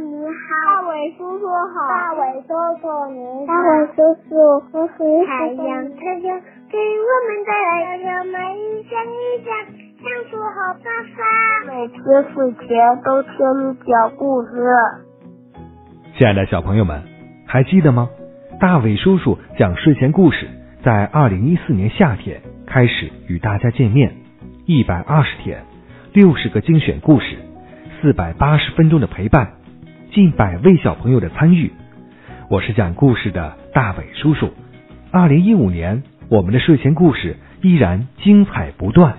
你好，大伟叔叔好，大伟叔叔你好，大伟叔叔，我很太阳太阳给我们带来让我们一想一想，想出好办法。每天睡前都听你讲故事。亲爱的小朋友们，还记得吗？大伟叔叔讲睡前故事，在二零一四年夏天开始与大家见面，一百二十天，六十个精选故事，四百八十分钟的陪伴，近百位小朋友的参与。我是讲故事的大伟叔叔。二零一五年，我们的睡前故事依然精彩不断。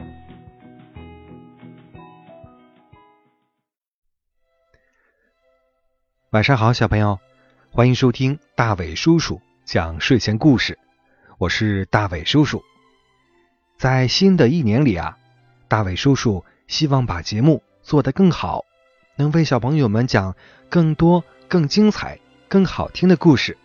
晚上好，小朋友，欢迎收听大伟叔叔讲睡前故事。我是大伟叔叔。在新的一年里啊，大伟叔叔希望把节目做得更好，能为小朋友们讲更多、更精彩、更好听的故事。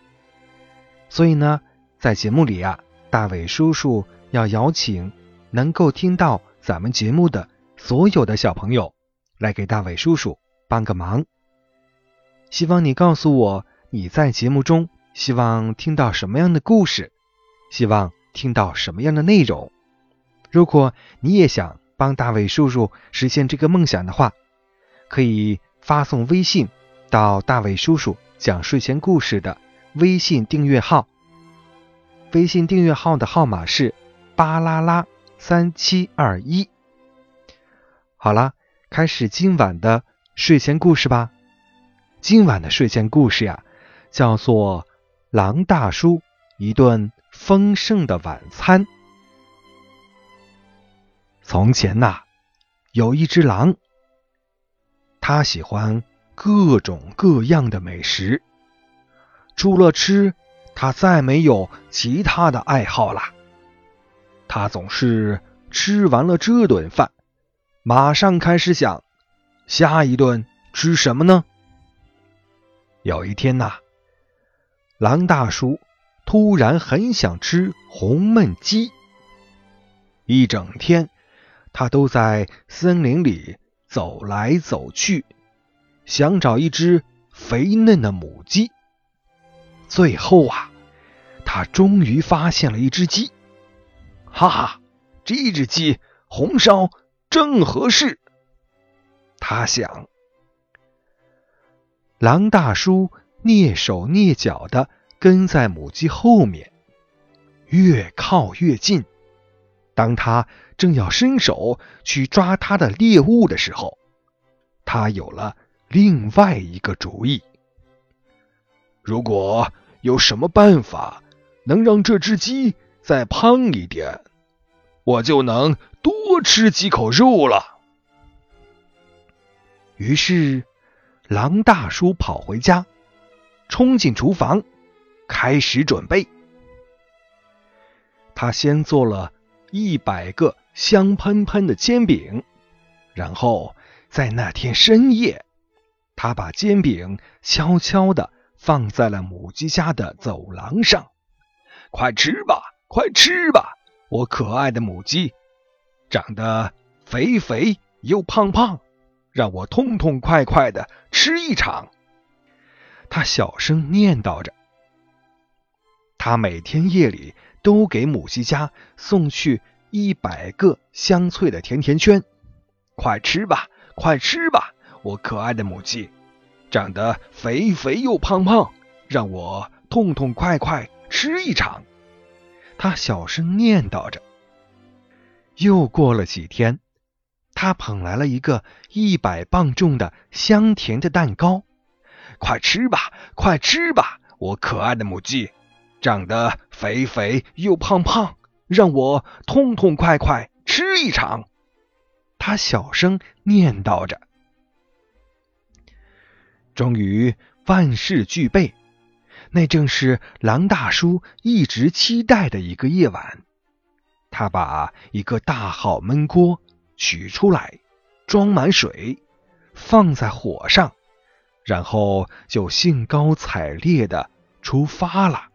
所以呢，在节目里啊，大伟叔叔要邀请能够听到咱们节目的所有的小朋友来给大伟叔叔帮个忙。希望你告诉我你在节目中希望听到什么样的故事，希望听到什么样的内容。如果你也想帮大伟叔叔实现这个梦想的话，可以发送微信到大伟叔叔讲睡前故事的微信订阅号。微信订阅号的号码是巴啦啦三七二一。好了，开始今晚的睡前故事吧。今晚的睡前故事呀，叫做《狼大叔一顿丰盛的晚餐》。从前呐，有一只狼，他喜欢各种各样的美食，除了吃，他再没有其他的爱好啦。他总是吃完了这顿饭，马上开始想下一顿吃什么呢？有一天呐，狼大叔突然很想吃红焖鸡。一整天，他都在森林里走来走去，想找一只肥嫩的母鸡。最后啊，他终于发现了一只鸡。哈哈，这只鸡红烧正合适。他想。狼大叔蹑手蹑脚的跟在母鸡后面，越靠越近。当他正要伸手去抓他的猎物的时候，他有了另外一个主意。如果有什么办法能让这只鸡再胖一点，我就能多吃几口肉了。于是。狼大叔跑回家，冲进厨房，开始准备。他先做了一百个香喷喷的煎饼，然后在那天深夜，他把煎饼悄悄的放在了母鸡家的走廊上。快吃吧，快吃吧，我可爱的母鸡，长得肥肥又胖胖。让我痛痛快快的吃一场。他小声念叨着。他每天夜里都给母鸡家送去一百个香脆的甜甜圈。快吃吧，快吃吧，我可爱的母鸡，长得肥肥又胖胖，让我痛痛快快吃一场。他小声念叨着。又过了几天。他捧来了一个一百磅重的香甜的蛋糕，快吃吧，快吃吧，我可爱的母鸡，长得肥肥又胖胖，让我痛痛快快吃一场。他小声念叨着。终于万事俱备，那正是狼大叔一直期待的一个夜晚。他把一个大号焖锅。取出来，装满水，放在火上，然后就兴高采烈的出发了。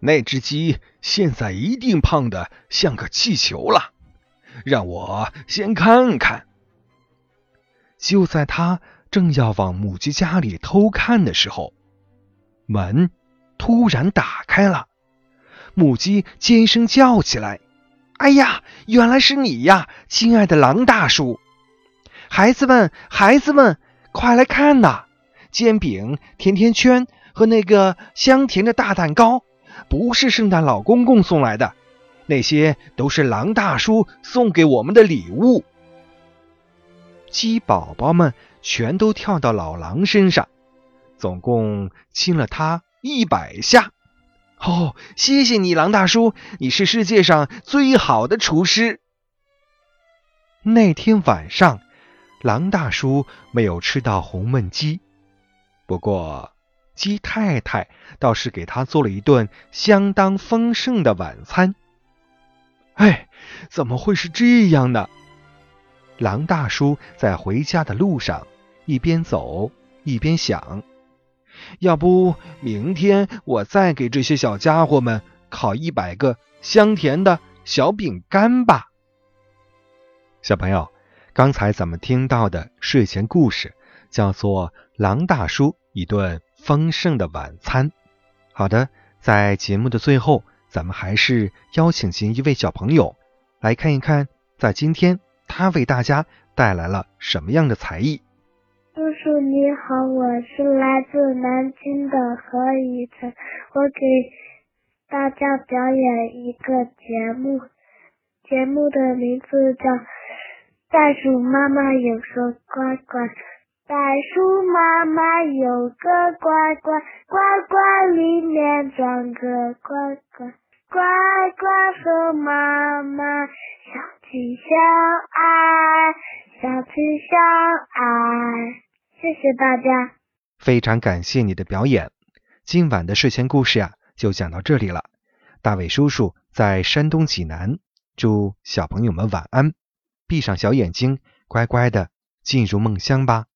那只鸡现在一定胖的像个气球了，让我先看看。就在他正要往母鸡家里偷看的时候，门突然打开了，母鸡尖声叫起来：“哎呀，原来是你呀，亲爱的狼大叔！孩子们，孩子们，快来看呐！煎饼、甜甜圈和那个香甜的大蛋糕，不是圣诞老公公送来的，那些都是狼大叔送给我们的礼物。”鸡宝宝们全都跳到老狼身上，总共亲了他一百下。哦，谢谢你，狼大叔，你是世界上最好的厨师。那天晚上，狼大叔没有吃到红焖鸡，不过鸡太太倒是给他做了一顿相当丰盛的晚餐。哎，怎么会是这样呢？狼大叔在回家的路上一边走一边想：“要不明天我再给这些小家伙们烤一百个香甜的小饼干吧。”小朋友，刚才咱们听到的睡前故事叫做《狼大叔一顿丰盛的晚餐》。好的，在节目的最后，咱们还是邀请进一位小朋友来看一看，在今天。他为大家带来了什么样的才艺？叔叔你好，我是来自南京的何雨晨，我给大家表演一个节目，节目的名字叫《袋鼠妈妈有个乖乖》，袋鼠妈妈有个乖乖，乖乖里面装个乖乖，乖乖和妈妈相亲。相爱，相亲相爱。谢谢大家，非常感谢你的表演。今晚的睡前故事呀，就讲到这里了。大伟叔叔在山东济南，祝小朋友们晚安，闭上小眼睛，乖乖的进入梦乡吧。